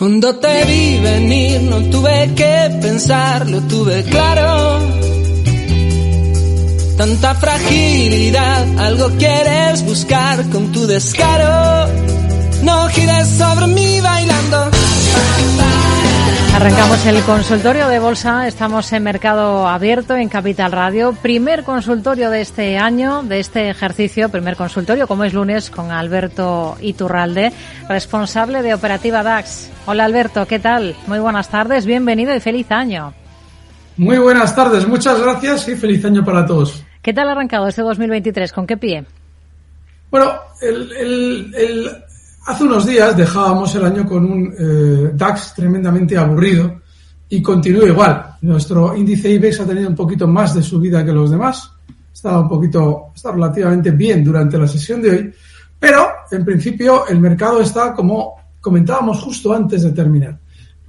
Cuando te vi venir no tuve que pensarlo, tuve claro. Tanta fragilidad, algo quieres buscar con tu descaro. No gires sobre mí bailando. Arrancamos el consultorio de bolsa, estamos en mercado abierto en Capital Radio, primer consultorio de este año, de este ejercicio, primer consultorio como es lunes con Alberto Iturralde, responsable de Operativa DAX. Hola Alberto, ¿qué tal? Muy buenas tardes, bienvenido y feliz año. Muy buenas tardes, muchas gracias y feliz año para todos. ¿Qué tal ha arrancado este 2023? ¿Con qué pie? Bueno, el, el Hace unos días dejábamos el año con un eh, DAX tremendamente aburrido y continúa igual. Nuestro índice IBEX ha tenido un poquito más de subida que los demás. Estaba un poquito, está relativamente bien durante la sesión de hoy, pero en principio el mercado está como comentábamos justo antes de terminar.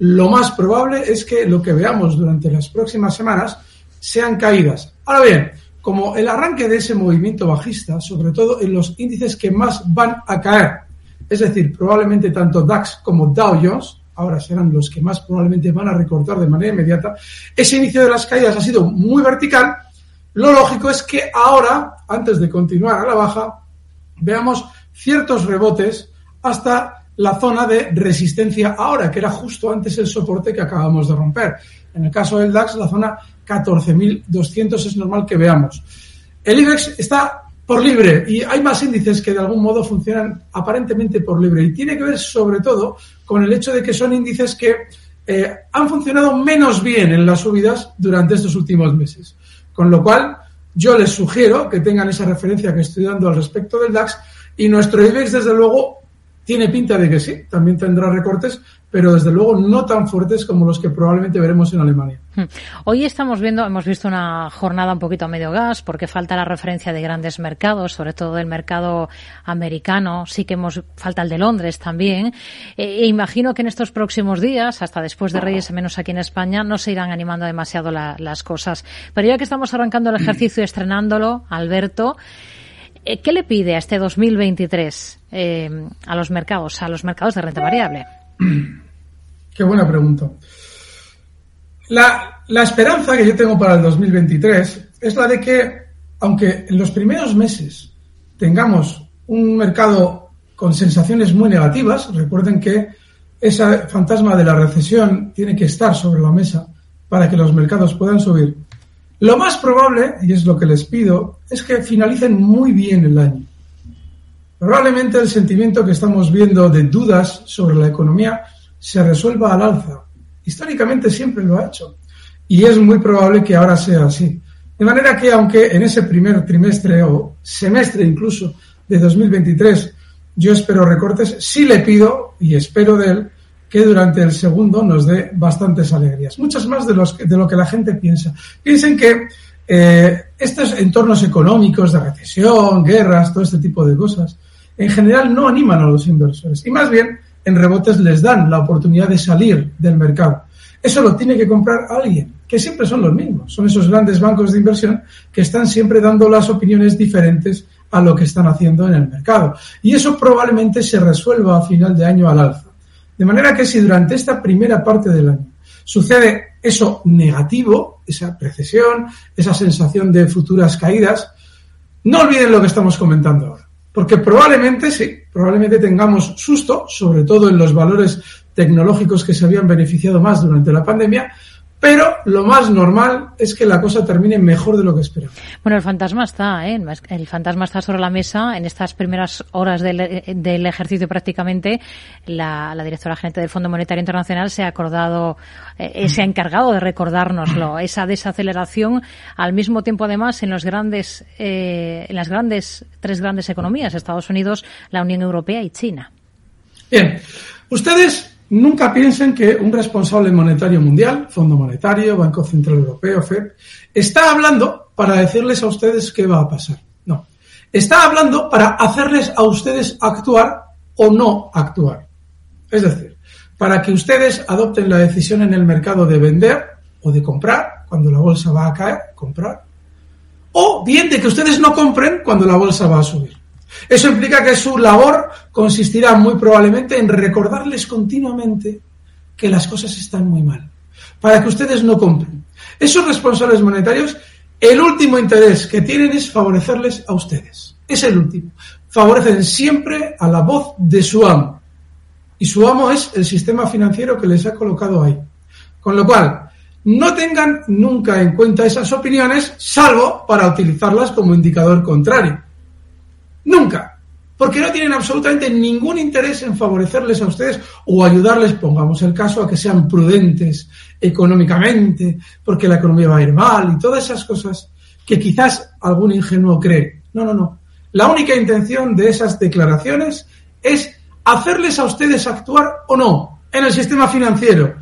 Lo más probable es que lo que veamos durante las próximas semanas sean caídas. Ahora bien, como el arranque de ese movimiento bajista, sobre todo en los índices que más van a caer, es decir, probablemente tanto DAX como Dow Jones, ahora serán los que más probablemente van a recortar de manera inmediata, ese inicio de las caídas ha sido muy vertical. Lo lógico es que ahora, antes de continuar a la baja, veamos ciertos rebotes hasta la zona de resistencia ahora, que era justo antes el soporte que acabamos de romper. En el caso del DAX, la zona 14.200 es normal que veamos. El IBEX está por libre. Y hay más índices que de algún modo funcionan aparentemente por libre. Y tiene que ver sobre todo con el hecho de que son índices que eh, han funcionado menos bien en las subidas durante estos últimos meses. Con lo cual, yo les sugiero que tengan esa referencia que estoy dando al respecto del DAX. Y nuestro IBEX, desde luego, tiene pinta de que sí, también tendrá recortes, pero desde luego no tan fuertes como los que probablemente veremos en Alemania. Hmm. Hoy estamos viendo, hemos visto una jornada un poquito a medio gas porque falta la referencia de grandes mercados, sobre todo del mercado americano, sí que hemos falta el de Londres también. Eh, e imagino que en estos próximos días, hasta después de Reyes, menos aquí en España, no se irán animando demasiado las cosas. Pero ya que estamos arrancando el ejercicio y estrenándolo, Alberto, eh, ¿qué le pide a este 2023 eh, a los mercados, a los mercados de renta variable? Qué buena pregunta. La, esperanza que yo tengo para el 2023 es la de que, aunque en los primeros meses tengamos un mercado con sensaciones muy negativas, recuerden que ese fantasma de la recesión tiene que estar sobre la mesa para que los mercados puedan subir. Lo más probable, y es lo que les pido, es que finalicen muy bien el año. Probablemente el sentimiento que estamos viendo de dudas sobre la economía se resuelva al alza. Históricamente siempre lo ha hecho. Y es muy probable que ahora sea así. De manera que aunque en ese primer trimestre o semestre incluso de 2023 yo espero recortes, sí le pido y espero de él que durante el segundo nos dé bastantes alegrías. Muchas más de, los, de lo que la gente piensa. Piensen que eh, estos entornos económicos de recesión, guerras, todo este tipo de cosas, en general no animan a los inversores. Y más bien en rebotes les dan la oportunidad de salir del mercado. Eso lo tiene que comprar alguien, que siempre son los mismos. Son esos grandes bancos de inversión que están siempre dando las opiniones diferentes a lo que están haciendo en el mercado. Y eso probablemente se resuelva a final de año al alza. De manera que si durante esta primera parte del año sucede eso negativo, esa precesión, esa sensación de futuras caídas, no olviden lo que estamos comentando ahora. Porque probablemente sí, probablemente tengamos susto, sobre todo en los valores tecnológicos que se habían beneficiado más durante la pandemia, pero lo más normal es que la cosa termine mejor de lo que esperamos. Bueno, el fantasma está, ¿eh? El fantasma está sobre la mesa. En estas primeras horas del, ejercicio prácticamente, la, directora gerente del Fondo Monetario Internacional se ha acordado, eh, se ha encargado de recordárnoslo, esa desaceleración al mismo tiempo además en los grandes, eh, en las grandes, tres grandes economías, Estados Unidos, la Unión Europea y China. Bien. Ustedes Nunca piensen que un responsable monetario mundial, Fondo Monetario, Banco Central Europeo, FED, está hablando para decirles a ustedes qué va a pasar. No. Está hablando para hacerles a ustedes actuar o no actuar. Es decir, para que ustedes adopten la decisión en el mercado de vender o de comprar cuando la bolsa va a caer, comprar. O bien de que ustedes no compren cuando la bolsa va a subir. Eso implica que su labor consistirá muy probablemente en recordarles continuamente que las cosas están muy mal, para que ustedes no compren. Esos responsables monetarios, el último interés que tienen es favorecerles a ustedes. Es el último. Favorecen siempre a la voz de su amo. Y su amo es el sistema financiero que les ha colocado ahí. Con lo cual, no tengan nunca en cuenta esas opiniones, salvo para utilizarlas como indicador contrario. Nunca porque no tienen absolutamente ningún interés en favorecerles a ustedes o ayudarles, pongamos el caso, a que sean prudentes económicamente, porque la economía va a ir mal y todas esas cosas que quizás algún ingenuo cree. No, no, no. La única intención de esas declaraciones es hacerles a ustedes actuar o no en el sistema financiero,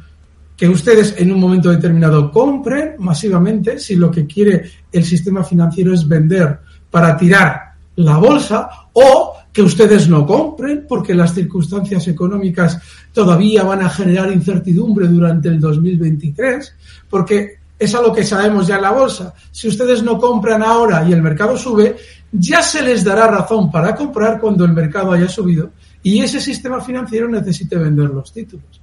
que ustedes en un momento determinado compren masivamente si lo que quiere el sistema financiero es vender para tirar la bolsa o que ustedes no compren porque las circunstancias económicas todavía van a generar incertidumbre durante el 2023, porque es algo que sabemos ya en la bolsa. Si ustedes no compran ahora y el mercado sube, ya se les dará razón para comprar cuando el mercado haya subido y ese sistema financiero necesite vender los títulos.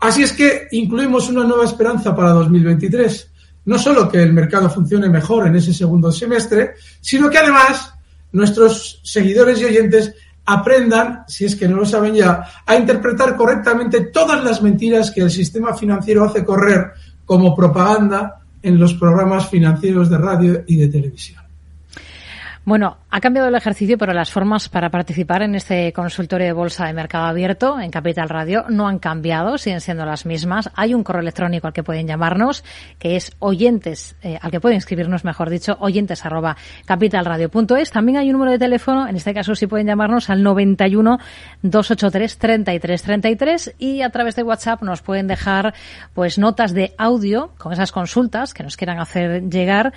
Así es que incluimos una nueva esperanza para 2023. No solo que el mercado funcione mejor en ese segundo semestre, sino que además nuestros seguidores y oyentes aprendan, si es que no lo saben ya, a interpretar correctamente todas las mentiras que el sistema financiero hace correr como propaganda en los programas financieros de radio y de televisión. Bueno, ha cambiado el ejercicio, pero las formas para participar en este consultorio de bolsa de mercado abierto en Capital Radio no han cambiado, siguen siendo las mismas. Hay un correo electrónico al que pueden llamarnos, que es oyentes, eh, al que pueden escribirnos, mejor dicho, oyentes arroba. También hay un número de teléfono, en este caso sí pueden llamarnos al 91 283 33 33 y a través de WhatsApp nos pueden dejar pues notas de audio con esas consultas que nos quieran hacer llegar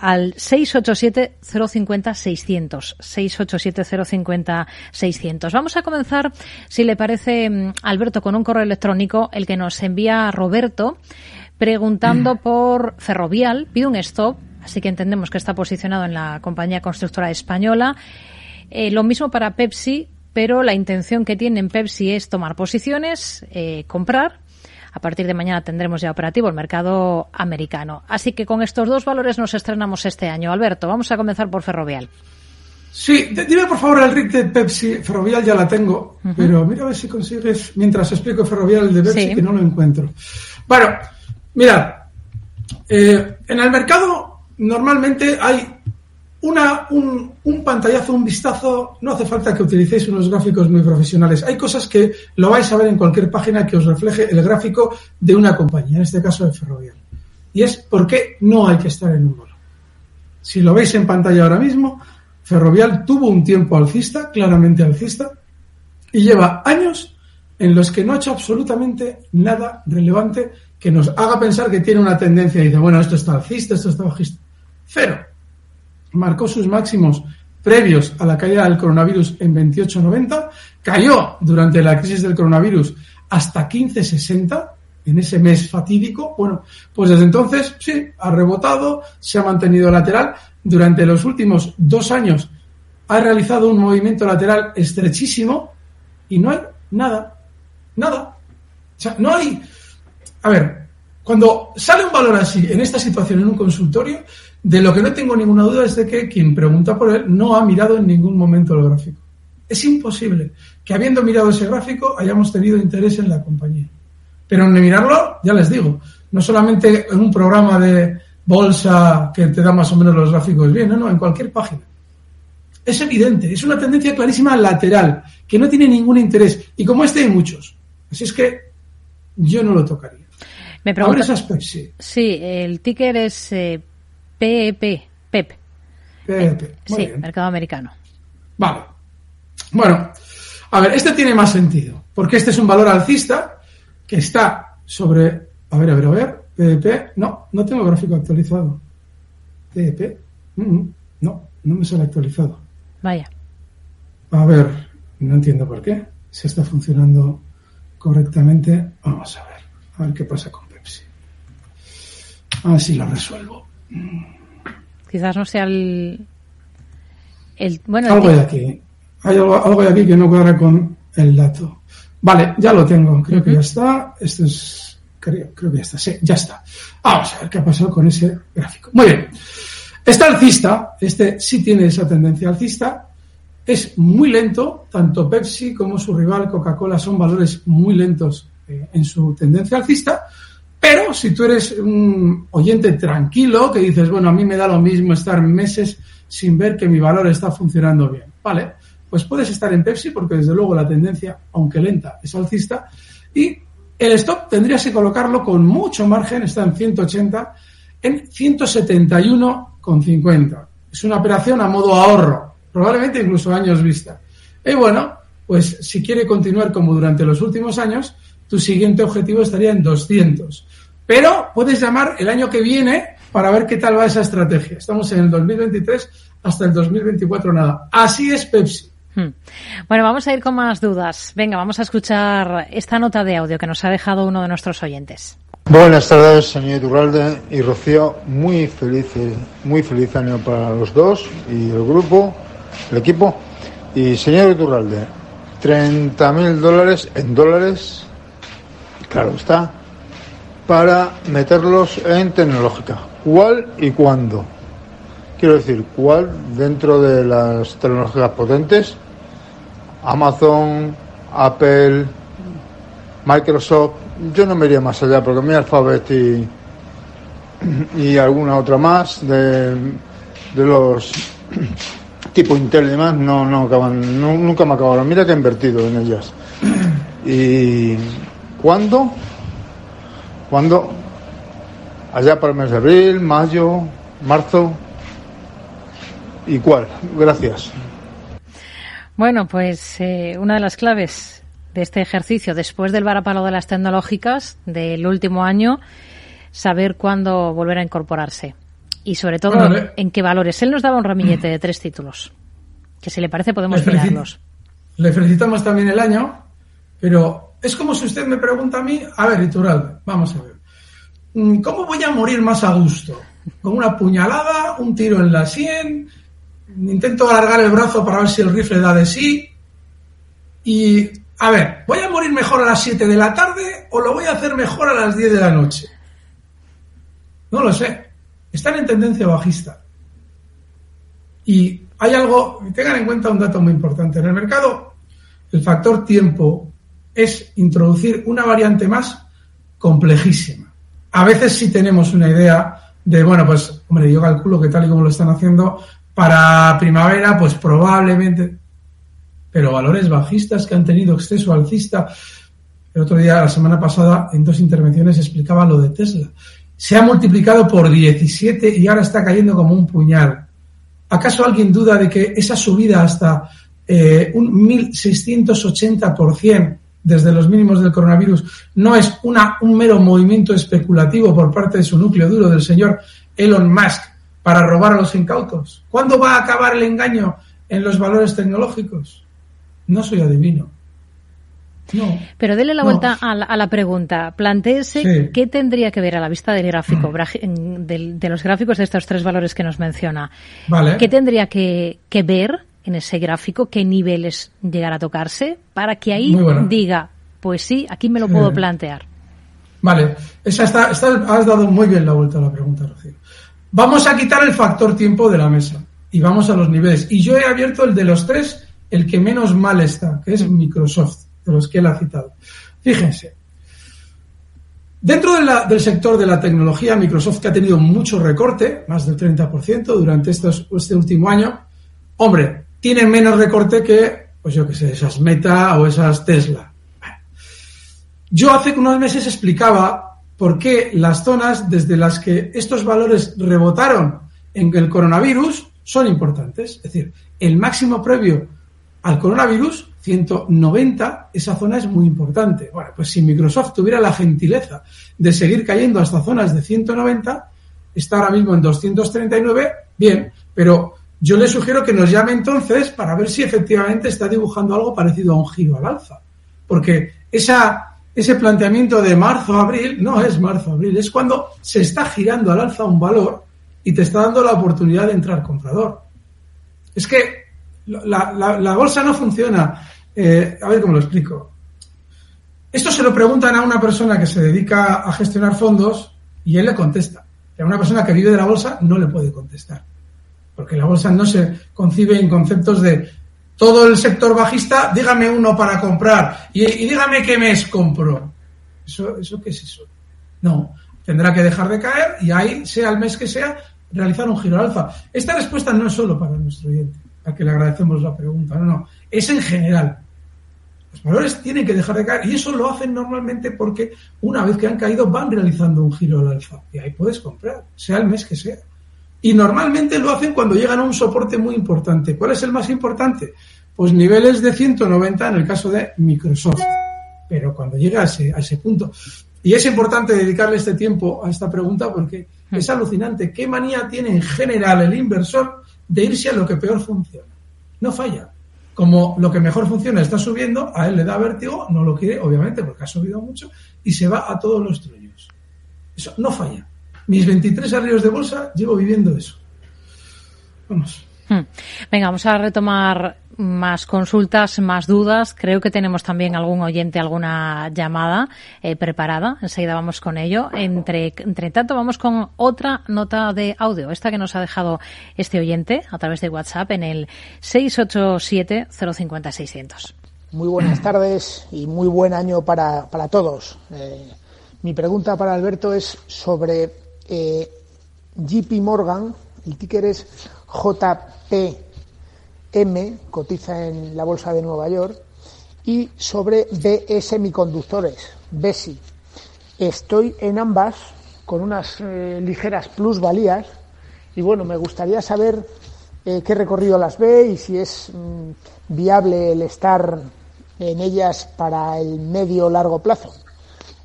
al 687-050-600. 687-050-600. Vamos a comenzar, si le parece, mm, Alberto, con un correo electrónico, el que nos envía Roberto, preguntando mm. por Ferrovial. Pide un stop, así que entendemos que está posicionado en la compañía constructora española. Eh, lo mismo para Pepsi, pero la intención que tiene en Pepsi es tomar posiciones, eh, comprar a partir de mañana tendremos ya operativo el mercado americano. Así que con estos dos valores nos estrenamos este año. Alberto, vamos a comenzar por Ferrovial. Sí, dime por favor el RIC de Pepsi. Ferrovial ya la tengo, pero mira a ver si consigues, mientras explico Ferrovial de Pepsi, que no lo encuentro. Bueno, mira, eh, en el mercado normalmente hay una, un, un, pantallazo, un vistazo, no hace falta que utilicéis unos gráficos muy profesionales. Hay cosas que lo vais a ver en cualquier página que os refleje el gráfico de una compañía, en este caso de Ferrovial. Y es por qué no hay que estar en un bolo. Si lo veis en pantalla ahora mismo, Ferrovial tuvo un tiempo alcista, claramente alcista, y lleva años en los que no ha hecho absolutamente nada relevante que nos haga pensar que tiene una tendencia y dice, bueno, esto está alcista, esto está bajista. Cero marcó sus máximos previos a la caída del coronavirus en 28.90, cayó durante la crisis del coronavirus hasta 15.60 en ese mes fatídico. Bueno, pues desde entonces sí, ha rebotado, se ha mantenido lateral. Durante los últimos dos años ha realizado un movimiento lateral estrechísimo y no hay nada, nada. O sea, no hay... A ver, cuando sale un valor así en esta situación en un consultorio, de lo que no tengo ninguna duda es de que quien pregunta por él no ha mirado en ningún momento el gráfico. Es imposible que habiendo mirado ese gráfico hayamos tenido interés en la compañía. Pero en mirarlo, ya les digo, no solamente en un programa de bolsa que te da más o menos los gráficos bien, no, no, en cualquier página. Es evidente, es una tendencia clarísima lateral, que no tiene ningún interés. Y como este hay muchos. Así es que yo no lo tocaría. Me pregunto, sí. sí, el ticker es eh, PEP, PEP. PEP. sí, mercado americano. Vale. Bueno, a ver, este tiene más sentido, porque este es un valor alcista que está sobre, a ver, a ver, a ver, PEP, no, no tengo gráfico actualizado. PEP, no, no me sale actualizado. Vaya. A ver, no entiendo por qué. Si está funcionando correctamente, vamos a ver, a ver qué pasa con. A ver si lo resuelvo. Quizás no sea el. el bueno, algo de aquí. Hay algo, de aquí que no cuadra con el dato. Vale, ya lo tengo. Creo que ya está. Esto es. Creo, creo que ya está. Sí, ya está. Vamos a ver qué ha pasado con ese gráfico. Muy bien. Está alcista. Este sí tiene esa tendencia alcista. Es muy lento. Tanto Pepsi como su rival Coca-Cola son valores muy lentos eh, en su tendencia alcista. Pero si tú eres un oyente tranquilo que dices, bueno, a mí me da lo mismo estar meses sin ver que mi valor está funcionando bien. Vale, pues puedes estar en Pepsi porque desde luego la tendencia, aunque lenta, es alcista. Y el stop tendrías que colocarlo con mucho margen, está en 180, en 171,50. Es una operación a modo ahorro, probablemente incluso años vista. Y bueno, pues si quiere continuar como durante los últimos años, tu siguiente objetivo estaría en 200. Pero puedes llamar el año que viene para ver qué tal va esa estrategia. Estamos en el 2023 hasta el 2024 nada. Así es Pepsi. Hmm. Bueno, vamos a ir con más dudas. Venga, vamos a escuchar esta nota de audio que nos ha dejado uno de nuestros oyentes. Buenas tardes, señor Iturralde y Rocío. Muy feliz, muy feliz año para los dos y el grupo, el equipo. Y señor Iturralde, 30 mil dólares en dólares claro está, para meterlos en tecnológica. ¿Cuál y cuándo? Quiero decir, ¿cuál dentro de las tecnologías potentes? Amazon, Apple, Microsoft. Yo no me iría más allá porque mi Alphabet y, alguna otra más de, de los tipo Intel y demás no, no acaban, nunca me acabaron. Mira que he invertido en ellas. Y ¿Cuándo? ¿Cuándo? Allá para el mes de abril, mayo, marzo. ¿Y cuál? Gracias. Bueno, pues eh, una de las claves de este ejercicio, después del varapalo de las tecnológicas del último año, saber cuándo volver a incorporarse. Y sobre todo, en qué valores. Él nos daba un ramillete de tres títulos, que si le parece podemos mirarlos. Le felicitamos también el año, pero es como si usted me pregunta a mí, a ver, Iturralde, vamos a ver, mm, ¿cómo voy a morir más a gusto? ¿Con una puñalada, un tiro en la sien? Intento alargar el brazo para ver si el rifle da de sí. Y, a ver, ¿voy a morir mejor a las 7 de la tarde o lo voy a hacer mejor a las 10 de la noche? No lo sé. Están en tendencia bajista. Y hay algo, tengan en cuenta un dato muy importante. En el mercado, el factor tiempo es introducir una variante más complejísima. A veces sí tenemos una idea de, bueno, pues, hombre, yo calculo que tal y como lo están haciendo, para primavera, pues probablemente, pero valores bajistas que han tenido exceso alcista. El otro día, la semana pasada, en dos intervenciones explicaba lo de Tesla. Se ha multiplicado por 17 y ahora está cayendo como un puñal. ¿Acaso alguien duda de que esa subida hasta eh, un 1680% desde los mínimos del coronavirus no es una, un mero movimiento especulativo por parte de su núcleo duro del señor Elon Musk para robar a los incautos? ¿Cuándo va a acabar el engaño en los valores tecnológicos? No soy adivino. No, Pero dele la vuelta a la, pregunta. Plantéese qué tendría que ver a la vista del gráfico, de, los gráficos de estos tres valores que nos menciona. ¿Qué tendría que, que ver en ese gráfico qué niveles llegar a tocarse para que ahí diga, pues sí, aquí me lo puedo plantear. Vale, esa está, has dado muy bien la vuelta a la pregunta, Rocío. Vamos a quitar el factor tiempo de la mesa y vamos a los niveles. Y yo he abierto el de los tres, el que menos mal está, que es Microsoft, de los que él ha citado. Fíjense, Dentro del sector de la tecnología, Microsoft que ha tenido mucho recorte, más del 30% durante estos, este último año, hombre, tienen menos recorte que, pues yo qué sé, esas Meta o esas Tesla. Yo hace unos meses explicaba por qué las zonas desde las que estos valores rebotaron en el coronavirus son importantes. Es decir, el máximo previo al coronavirus, 190, esa zona es muy importante. Bueno, pues si Microsoft tuviera la gentileza de seguir cayendo hasta zonas de 190, está ahora mismo en 239, bien, pero yo le sugiero que nos llame entonces para ver si efectivamente está dibujando algo parecido a un giro al alza. Porque ese planteamiento de marzo-abril no es marzo-abril, es cuando se está girando al alza un valor y te está dando la oportunidad de entrar comprador. Es que la, bolsa no funciona. Eh, a ver cómo lo explico. Esto se lo preguntan a una persona que se dedica a gestionar fondos y él le contesta. Y a una persona que vive de la bolsa no le puede contestar. Porque la bolsa no se concibe en conceptos de todo el sector bajista, dígame uno para comprar y, dígame qué mes compro. ¿Eso, ¿Eso qué es eso? No, tendrá que dejar de caer y ahí, sea el mes que sea, realizar un giro al alza. Esta respuesta no es solo para nuestro oyente, a que le agradecemos la pregunta, no, no, es en general. Los valores tienen que dejar de caer y eso lo hacen normalmente porque una vez que han caído van realizando un giro al alza y ahí puedes comprar, sea el mes que sea. Y normalmente lo hacen cuando llegan a un soporte muy importante. ¿Cuál es el más importante? Pues niveles de 190 en el caso de Microsoft. Pero cuando llega a ese, a ese punto. Y es importante dedicarle este tiempo a esta pregunta porque es alucinante. ¿Qué manía tiene en general el inversor de irse a lo que peor funciona? No falla como lo que mejor funciona está subiendo, a él le da vértigo, no lo quiere, obviamente, porque ha subido mucho, y se va a todos los truños. Eso no falla. Mis 23 arrios de bolsa llevo viviendo eso. Vamos. Hmm. Venga, vamos a retomar más consultas, más dudas. Creo que tenemos también algún oyente, alguna llamada eh, preparada. Enseguida vamos con ello. Entre, entre tanto, vamos con otra nota de audio. Esta que nos ha dejado este oyente a través de WhatsApp en el 687-050-600. Muy buenas tardes y muy buen año para, para todos. Eh, mi pregunta para Alberto es sobre eh, JP Morgan. El ticker es JP M cotiza en la bolsa de Nueva York y sobre BE Semiconductores, BESI. Estoy en ambas con unas eh, ligeras plusvalías y bueno, me gustaría saber eh, qué recorrido las ve y si es mm, viable el estar en ellas para el medio largo plazo.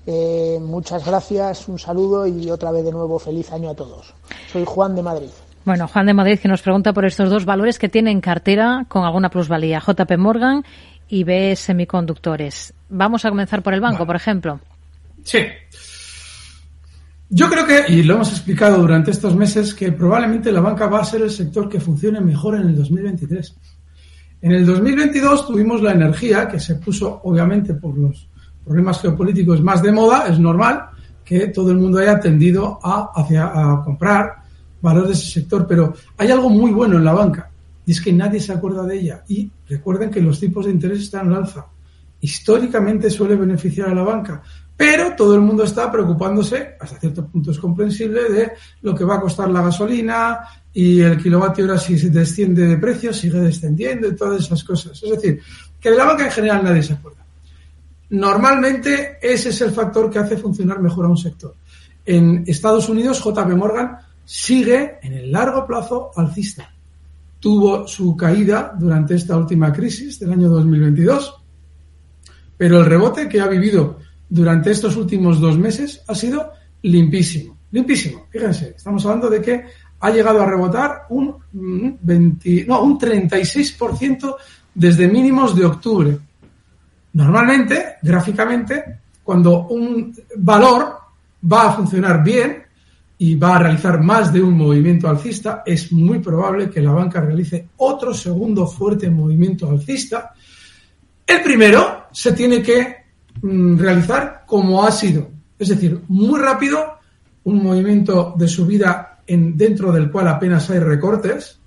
Eh, muchas gracias, un saludo y otra vez de nuevo feliz año a todos. Soy Juan de Madrid. Bueno, Juan de Madrid que nos pregunta por estos dos valores que tienen cartera con alguna plusvalía, JP Morgan y B Semiconductores. Vamos a comenzar por el banco, por ejemplo. Sí. Yo creo que, y lo hemos explicado durante estos meses, que probablemente la banca va a ser el sector que funcione mejor en el 2023. En el 2022 tuvimos la energía, que se puso obviamente por los problemas geopolíticos más de moda, es normal que todo el mundo haya tendido a, hacia, a comprar valor de ese sector, pero hay algo muy bueno en la banca y es que nadie se acuerda de ella. Y recuerden que los tipos de interés están en alza. Históricamente suele beneficiar a la banca, pero todo el mundo está preocupándose, hasta cierto punto es comprensible, de lo que va a costar la gasolina y el kilovatio hora si se desciende de precio, sigue descendiendo y todas esas cosas. Es decir, que de la banca en general nadie se acuerda. Normalmente ese es el factor que hace funcionar mejor a un sector. En Estados Unidos, JP Morgan sigue en el largo plazo alcista. Tuvo su caída durante esta última crisis del año 2022, pero el rebote que ha vivido durante estos últimos dos meses ha sido limpísimo. Limpísimo. Fíjense, estamos hablando de que ha llegado a rebotar un, 20, no, un 36% desde mínimos de octubre. Normalmente, gráficamente, cuando un valor va a funcionar bien, y va a realizar más de un movimiento alcista, es muy probable que la banca realice otro segundo fuerte movimiento alcista. El primero se tiene que mm, realizar como ha sido, es decir, muy rápido, un movimiento de subida en, dentro del cual apenas hay recortes,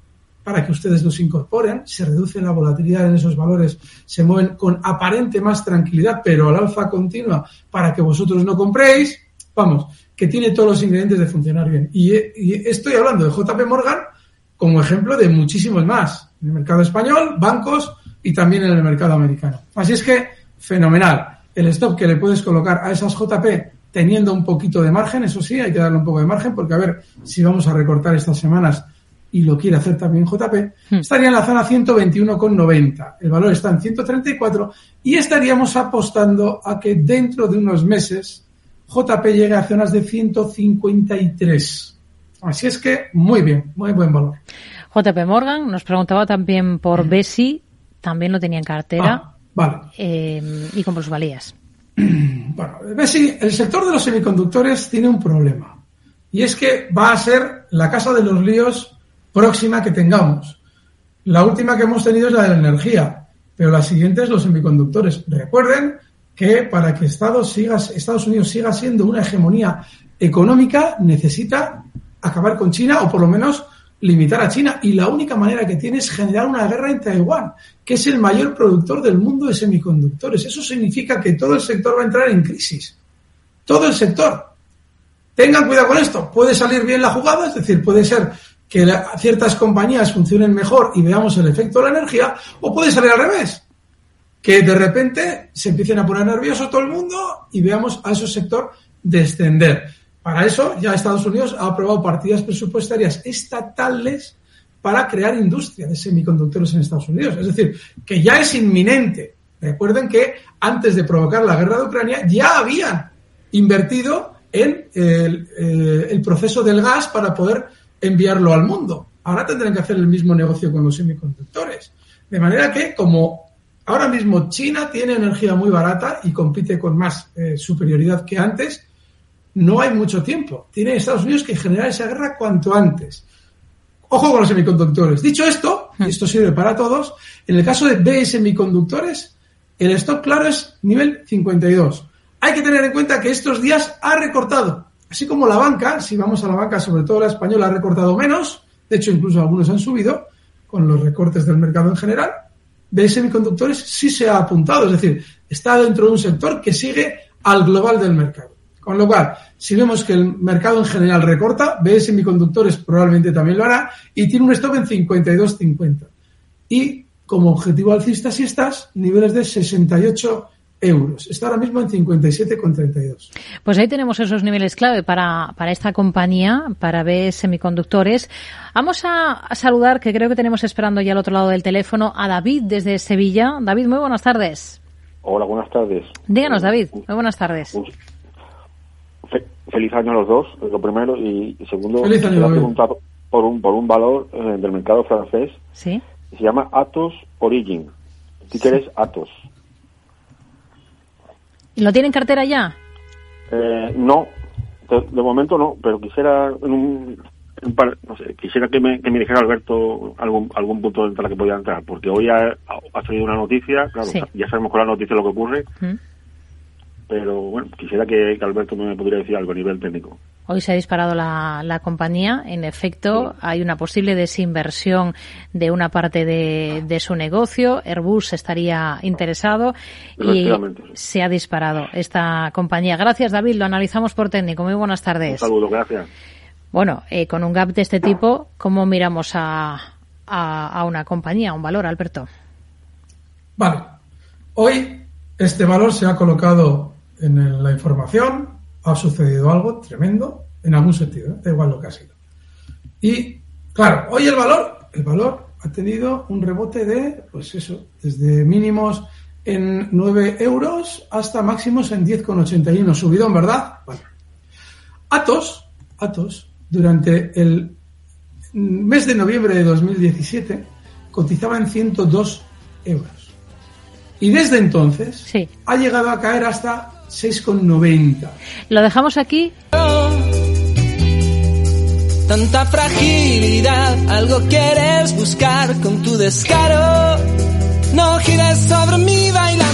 para que ustedes los incorporen, se reduce la volatilidad en esos valores, se mueven con aparente más tranquilidad, pero al alfa continua para que vosotros no compréis. Vamos, que tiene todos los ingredientes de funcionar bien. Y, estoy hablando de JP Morgan como ejemplo de muchísimos más, en el mercado español, bancos y también en el mercado americano. Así es que, fenomenal. El stop que le puedes colocar a esas JP teniendo un poquito de margen, eso sí, hay que darle un poco de margen, porque a ver si vamos a recortar estas semanas y lo quiere hacer también JP, hmm. estaría en la zona 121,90. El valor está en 134 y estaríamos apostando a que dentro de unos meses JP llega a zonas de 153. Así es que muy bien, muy buen valor. JP Morgan nos preguntaba también por. Besi, también lo tenía en cartera. Ah, vale. Eh, y con plusvalías. Bueno, Besi, el sector de los semiconductores tiene un problema. Y es que va a ser la casa de los líos próxima que tengamos. La última que hemos tenido es la de la energía, pero la siguiente es los semiconductores. Recuerden que para que Estados, siga, Estados Unidos siga siendo una hegemonía económica necesita acabar con China o por lo menos limitar a China. Y la única manera que tiene es generar una guerra en Taiwán, que es el mayor productor del mundo de semiconductores. Eso significa que todo el sector va a entrar en crisis. Todo el sector. Tengan cuidado con esto. Puede salir bien la jugada, es decir, puede ser que ciertas compañías funcionen mejor y veamos el efecto de la energía, o puede salir al revés. Que de repente se empiecen a poner nervioso todo el mundo y veamos a ese sector descender. Para eso ya Estados Unidos ha aprobado partidas presupuestarias estatales para crear industria de semiconductores en Estados Unidos. Es decir, que ya es inminente. Recuerden que antes de provocar la guerra de Ucrania ya habían invertido en el, eh, el proceso del gas para poder enviarlo al mundo. Ahora tendrán que hacer el mismo negocio con los semiconductores. De manera que, como ahora mismo China tiene energía muy barata y compite con más eh, superioridad que antes, no hay mucho tiempo. Tiene Estados Unidos que generar esa guerra cuanto antes. Ojo con los semiconductores. Dicho esto, y esto sirve para todos, en el caso de B semiconductores, el stock claro es nivel 52. Hay que tener en cuenta que estos días ha recortado. Así como la banca, si vamos a la banca, sobre todo la española, ha recortado menos, de hecho incluso algunos han subido con los recortes del mercado en general, B semiconductores sí se ha apuntado, es decir, está dentro de un sector que sigue al global del mercado. Con lo cual, si vemos que el mercado en general recorta, B semiconductores probablemente también lo hará y tiene un stop en 52.50. Y como objetivo alcista, si estás, niveles de 68 euros. Está ahora mismo en 57,32. Pues ahí tenemos esos niveles clave para, para esta compañía, para B Semiconductores. Vamos a, a, saludar, que creo que tenemos esperando ya al otro lado del teléfono, a David desde Sevilla. David, muy buenas tardes. Hola, buenas tardes. Díganos, David. Muy buenas tardes feliz año a los dos, lo primero, y, segundo, feliz año, preguntar por un, por un valor eh, del mercado francés. Sí. Se llama Atos Origin. Si quieres, Atos. ¿Lo tiene en cartera ya? Eh, no, de, momento no, pero quisiera en un, no sé, quisiera que me, que me dijera Alberto algún algún punto de la que podía entrar, porque hoy ha, ha salido una noticia, claro, ya sabemos con la noticia lo que ocurre, pero bueno, quisiera que, Alberto me pudiera decir algo a nivel técnico. Hoy se ha disparado la, la compañía. En efecto, hay una posible desinversión de una parte de, de, su negocio. Airbus estaría interesado y se ha disparado esta compañía. Gracias, David. Lo analizamos por técnico. Muy buenas tardes. Un saludo, gracias. Bueno, eh, con un gap de este tipo, ¿cómo miramos a, a, a una compañía, a un valor, Alberto? Vale. Hoy este valor se ha colocado en la información ha sucedido algo tremendo en algún sentido, ¿eh? da igual lo que ha sido. Y claro, hoy el valor, el valor ha tenido un rebote de, pues eso, desde mínimos en 9 euros hasta máximos en 10,81, subidón, ¿verdad? Bueno. Atos, Atos, durante el mes de noviembre de 2017 cotizaba en 102 euros. Y desde entonces sí. ha llegado a caer hasta 6,90. Lo dejamos aquí. Tanta fragilidad, algo quieres buscar con tu descaro. No gires sobre mí bailando.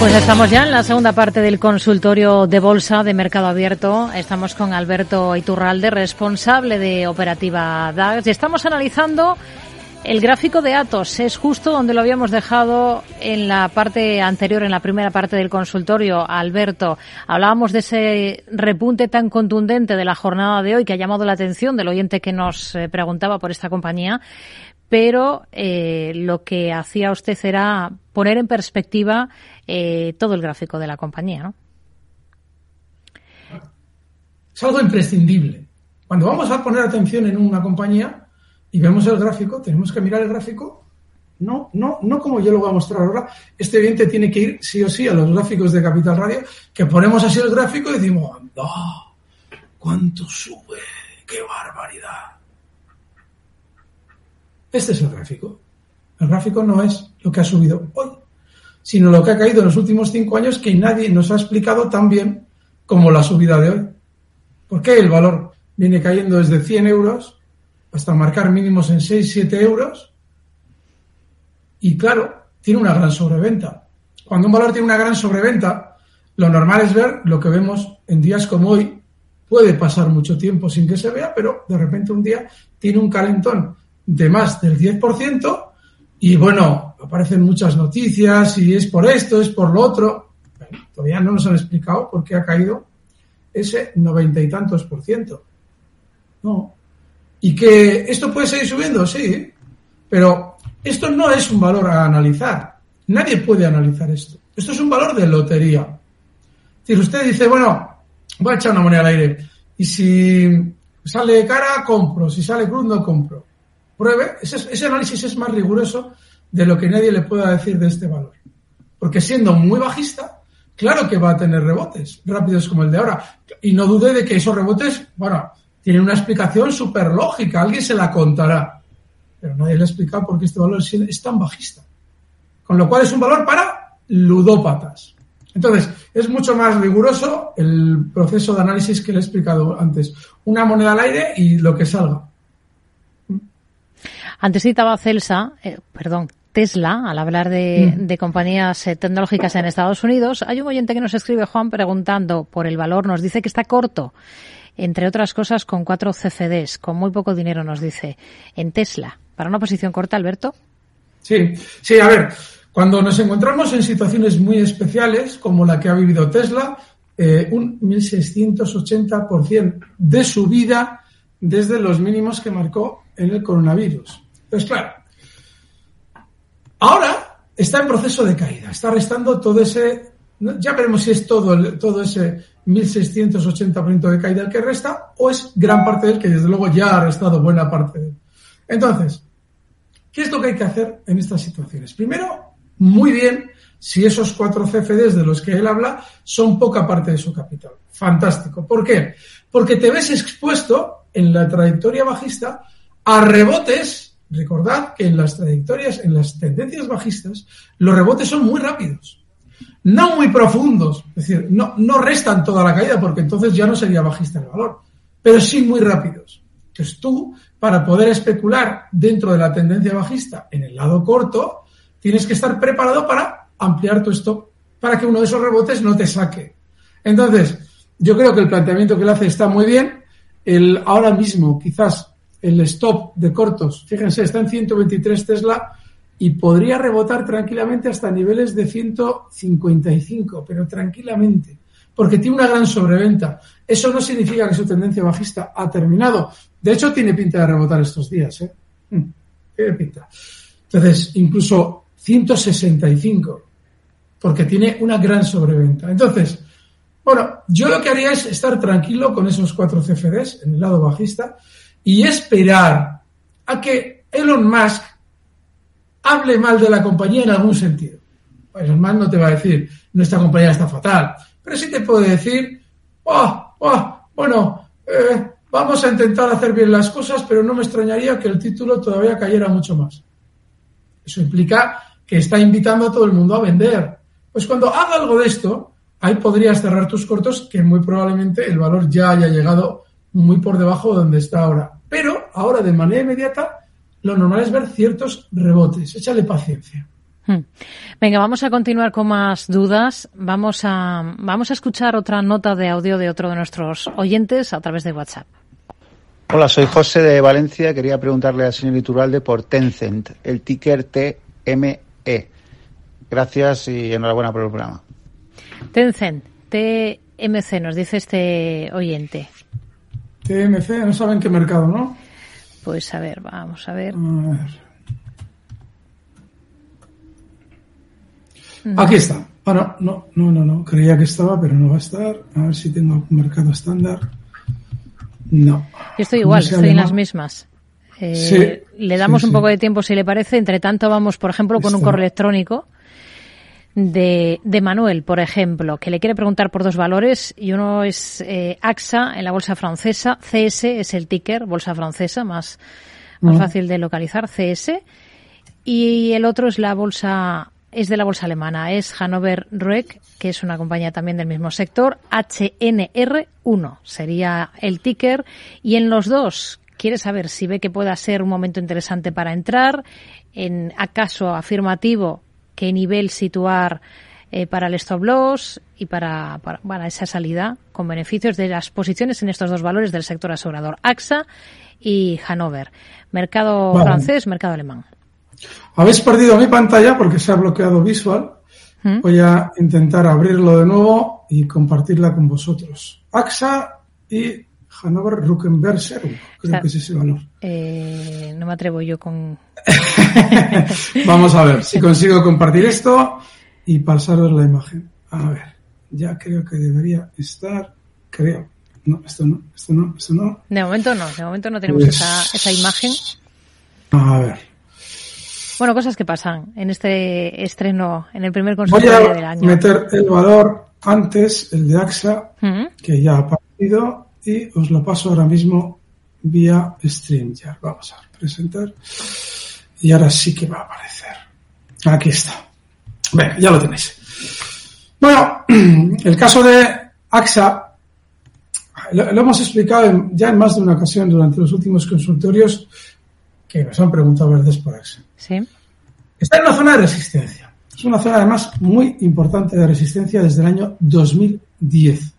Pues estamos ya en la segunda parte del consultorio de bolsa de Mercado Abierto. Estamos con Alberto Iturralde, responsable de operativa DAX, y estamos analizando el gráfico de Atos. Es justo donde lo habíamos dejado en la parte anterior, en la primera parte del consultorio. Alberto, hablábamos de ese repunte tan contundente de la jornada de hoy que ha llamado la atención del oyente que nos eh, preguntaba por esta compañía pero eh, lo que hacía usted era poner en perspectiva eh, todo el gráfico de la compañía, ¿no? Es algo imprescindible. Cuando vamos a poner atención en una compañía y vemos el gráfico, tenemos que mirar el gráfico. No, no, no como yo lo voy a mostrar ahora. Este oyente tiene que ir sí o sí a los gráficos de Capital Radio, que ponemos así el gráfico y decimos, ¡anda! ¿Cuánto sube? ¡Qué barbaridad! Este es el gráfico. El gráfico no es lo que ha subido hoy, sino lo que ha caído en los últimos cinco años que nadie nos ha explicado tan bien como la subida de hoy. ¿Por qué el valor viene cayendo desde 100 euros hasta marcar mínimos en 6, 7 euros. Y claro, tiene una gran sobreventa. Cuando un valor tiene una gran sobreventa, lo normal es ver lo que vemos en días como hoy. Puede pasar mucho tiempo sin que se vea, pero de repente un día tiene un calentón de más del 10% y bueno, aparecen muchas noticias y es por esto, es por lo otro. todavía no nos han explicado por qué ha caído ese noventa y tantos por ciento. No. ¿Y que esto puede seguir subiendo? Sí. Pero esto no es un valor a analizar. Nadie puede analizar esto. Esto es un valor de lotería. Si usted dice, bueno, voy a echar una moneda al aire. Y si sale cara, compro. Si sale cruz, no compro. Pruebe. Ese, ese análisis es más riguroso de lo que nadie le pueda decir de este valor. Porque siendo muy bajista, claro que va a tener rebotes rápidos como el de ahora. Y no dude de que esos rebotes, bueno, tienen una explicación súper lógica. Alguien se la contará. Pero nadie le ha explicado por qué este valor es tan bajista. Con lo cual es un valor para ludópatas. Entonces, es mucho más riguroso el proceso de análisis que le he explicado antes. Una moneda al aire y lo que salga. Antes citaba Celsa, eh, perdón, Tesla, al hablar de, mm. compañías eh, tecnológicas en Estados Unidos. Hay un oyente que nos escribe, Juan, preguntando por el valor. Nos dice que está corto, entre otras cosas, con cuatro CFDs, con muy poco dinero, nos dice, en Tesla. ¿Para una posición corta, Alberto? Sí, sí, a ver, cuando nos encontramos en situaciones muy especiales, como la que ha vivido Tesla, eh, un 1.680% de subida desde los mínimos que marcó en el coronavirus. Pues claro, ahora está en proceso de caída, está restando todo ese, ya veremos si es todo, todo ese 1.680% de caída el que resta o es gran parte del que desde luego ya ha restado buena parte de él. Entonces, ¿qué es lo que hay que hacer en estas situaciones? Primero, muy bien si esos cuatro CFDs de los que él habla son poca parte de su capital. Fantástico. ¿Por qué? Porque te ves expuesto en la trayectoria bajista a rebotes. Recordad que en las trayectorias, en las tendencias bajistas, los rebotes son muy rápidos. No muy profundos. Es decir, no, no restan toda la caída porque entonces ya no sería bajista el valor. Pero sí muy rápidos. Entonces tú, para poder especular dentro de la tendencia bajista en el lado corto, tienes que estar preparado para ampliar tu stop para que uno de esos rebotes no te saque. Entonces, yo creo que el planteamiento que él hace está muy bien. El, ahora mismo, quizás el stop de cortos, fíjense, está en 123 Tesla y podría rebotar tranquilamente hasta niveles de 155, pero tranquilamente, porque tiene una gran sobreventa. Eso no significa que su tendencia bajista ha terminado. De hecho, tiene pinta de rebotar estos días. ¿eh? Mm, tiene pinta. Entonces, incluso 165, porque tiene una gran sobreventa. Entonces, bueno, yo lo que haría es estar tranquilo con esos cuatro CFDs en el lado bajista y esperar a que Elon Musk hable mal de la compañía en algún sentido. Elon Musk no te va a decir, nuestra compañía está fatal, pero sí te puede decir, oh, oh, bueno, eh, vamos a intentar hacer bien las cosas, pero no me extrañaría que el título todavía cayera mucho más. Eso implica que está invitando a todo el mundo a vender. Pues cuando haga algo de esto, ahí podrías cerrar tus cortos, que muy probablemente el valor ya haya llegado muy por debajo de donde está ahora. Pero ahora, de manera inmediata, lo normal es ver ciertos rebotes. Échale paciencia. Hmm. Venga, vamos a continuar con más dudas. Vamos a, vamos a escuchar otra nota de audio de otro de nuestros oyentes a través de WhatsApp. Hola, soy José de Valencia. Quería preguntarle al señor Iturralde por Tencent, el ticker TM e. Gracias y enhorabuena por el programa. Tencent, TMC, nos dice este oyente. TMC, no saben qué mercado, ¿no? Pues a ver, vamos a ver. Aquí está. Bueno, no, no, no, no. Creía que estaba, pero no va a estar. A ver si tengo un mercado estándar. No. Yo estoy igual, estoy en las mismas. Eh, le damos un poco de tiempo si le parece. Entre tanto, vamos, por ejemplo, con un correo electrónico de, de, Manuel, por ejemplo, que le quiere preguntar por dos valores y uno es eh, AXA en la bolsa francesa, CS es el ticker, bolsa francesa, más, más fácil de localizar, CS, y el otro es la bolsa es de la bolsa alemana, es Hannover Rück, que es una compañía también del mismo sector, HNR1 sería el ticker, y en los dos quiere saber si ve que pueda ser un momento interesante para entrar, en acaso afirmativo, qué nivel situar eh, para el stop loss y para, para, esa salida con beneficios de las posiciones en estos dos valores del sector asegurador, AXA y Hannover. Mercado francés, mercado alemán. Habéis perdido mi pantalla porque se ha bloqueado visual. ¿Mm? Voy a intentar abrirlo de nuevo y compartirla con vosotros. AXA y Hannover Ruckenberg Creo que es ese valor. Eh, no me atrevo yo con. Vamos a ver si consigo compartir esto y pasaros la imagen. A ver, ya creo que debería estar. Creo. No, esto no, esto no, esto no. De momento no, de momento no tenemos pues esa, esa imagen. A ver. Bueno, cosas que pasan en este estreno, en el primer consultorio del año. Voy a meter el valor antes, el de AXA, que ya ha aparecido, y os lo paso ahora mismo vía StreamYard. Vamos a presentar. Y ahora sí que va a aparecer. Aquí está. Venga, ya lo tenéis. Bueno, el caso de AXA lo, hemos explicado ya en más de una ocasión durante los últimos consultorios que nos han preguntado veces por AXA. Sí. Está en una zona de resistencia. Es una zona además muy importante de resistencia desde el año 2010.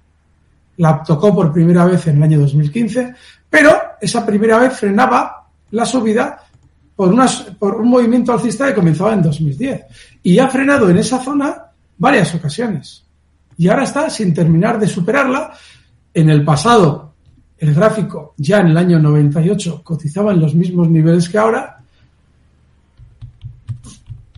La tocó por primera vez en el año 2015, pero esa primera vez frenaba la subida por, por un movimiento alcista que comenzaba en 2010. Y ha frenado en esa zona varias ocasiones. Y ahora está sin terminar de superarla. En el pasado, el gráfico ya en el año 98 cotizaba en los mismos niveles que ahora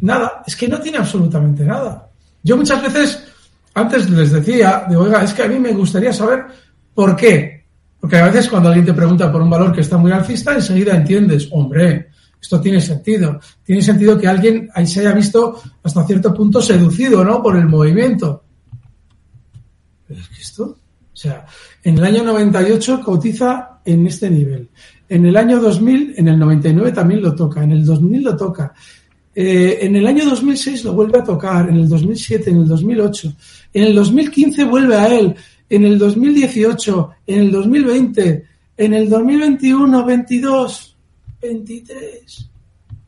nada, es que no tiene absolutamente nada. Yo muchas veces, antes les decía, digo, oiga, es que a mí me gustaría saber por qué. Porque a veces cuando alguien te pregunta por un valor que está muy alcista, enseguida entiendes, hombre, esto tiene sentido. Tiene sentido que alguien ahí se haya visto hasta cierto punto seducido, ¿no? Por el movimiento. Pero es que esto, o sea, en el año 98 cotiza en este nivel. En el año 2000, en el 99 también lo toca, en el 2000 lo toca. Eh, en el año 2006 lo vuelve a tocar, en el 2007, en el 2008, en el 2015 vuelve a él, en el 2018, en el 2020, en el 2021, 22, 23.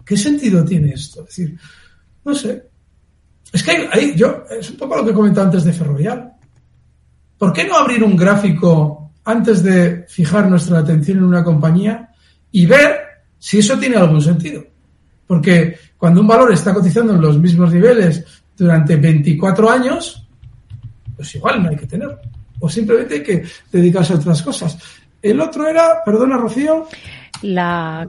¿Qué sentido tiene esto? Es decir, no sé. Es que ahí, yo, es un poco lo que he comentado antes de Ferrovial. ¿Por qué no abrir un gráfico antes de fijar nuestra atención en una compañía y ver si eso tiene algún sentido? Porque cuando un valor está cotizando en los mismos niveles durante 24 años, pues igual no hay que tenerlo. O simplemente hay que dedicarse a otras cosas. El otro era, perdona Rocío. La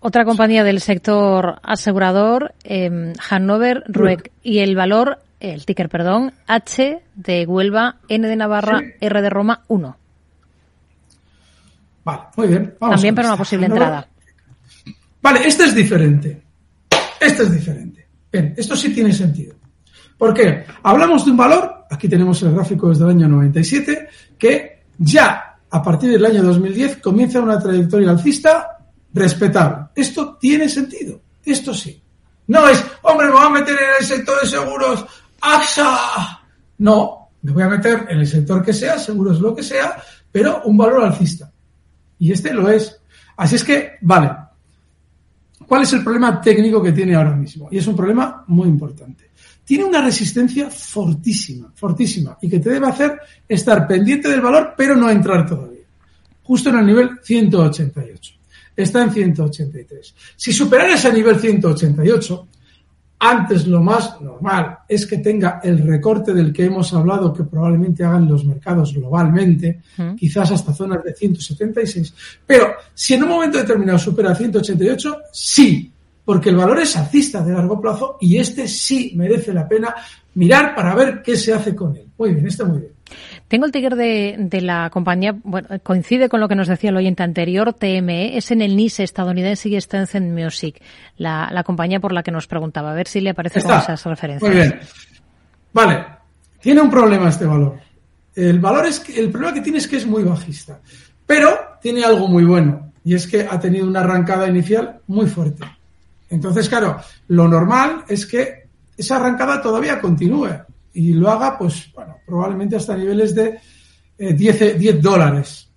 otra compañía del sector asegurador, eh, Hannover Rueck, y el valor, el ticker, perdón, H de Huelva, N de Navarra, R de Roma, 1. Vale, muy bien. También para una posible entrada. Vale, este es diferente. Este es diferente. Esto sí tiene sentido. ¿Por qué? Hablamos de un valor, aquí tenemos el gráfico desde el año 97, que ya a partir del año 2010 comienza una trayectoria alcista respetable. Esto tiene sentido. Esto sí. No es, hombre, me voy a meter en el sector de seguros, AXA. No, me voy a meter en el sector que sea, seguros lo que sea, pero un valor alcista. Y este lo es. Así es que, vale, ¿Cuál es el problema técnico que tiene ahora mismo? Y es un problema muy importante. Tiene una resistencia fortísima, fortísima, y que te debe hacer estar pendiente del valor, pero no entrar todavía. Justo en el nivel 188. Está en 183. Si superara ese nivel 188, antes lo más normal es que tenga el recorte del que hemos hablado que probablemente hagan los mercados globalmente, quizás hasta zonas de 176. Pero si en un momento determinado supera 188, sí, porque el valor es alcista de largo plazo y este sí merece la pena mirar para ver qué se hace con él. Muy bien, está muy bien. Tengo el ticker de, la compañía, bueno, coincide con lo que nos decía el oyente anterior, TME, es en el NISE estadounidense y está en Music, la, la, compañía por la que nos preguntaba, a ver si le aparece con esas referencias. Muy bien. Vale, tiene un problema este valor. El valor es que, el problema que tiene es que es muy bajista, pero tiene algo muy bueno y es que ha tenido una arrancada inicial muy fuerte. Entonces, claro, lo normal es que esa arrancada todavía continúe y lo haga, pues, bueno, probablemente hasta niveles de 10, eh, 10 dólares.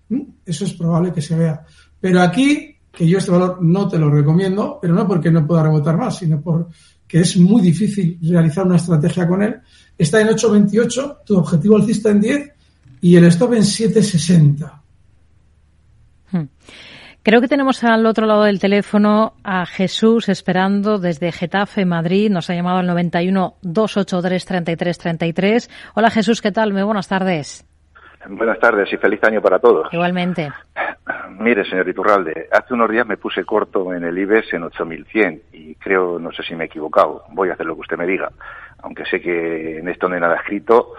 Eso es probable que se vea. Pero aquí, que yo este valor no te lo recomiendo, pero no porque no pueda rebotar más, sino porque es muy difícil realizar una estrategia con él. Está en 8.28, tu objetivo alcista en 10 y el stop en 7.60. Hmm. Creo que tenemos al otro lado del teléfono a Jesús esperando desde Getafe, Madrid. Nos ha llamado al 91 283 33 33. Hola Jesús, ¿qué tal? Muy buenas tardes. Buenas tardes y feliz año para todos. Igualmente. Mire, señor Iturralde, hace unos días me puse corto en el IBEX en 8100 y creo, no sé si me he equivocado, voy a hacer lo que usted me diga, aunque sé que en esto no hay nada escrito,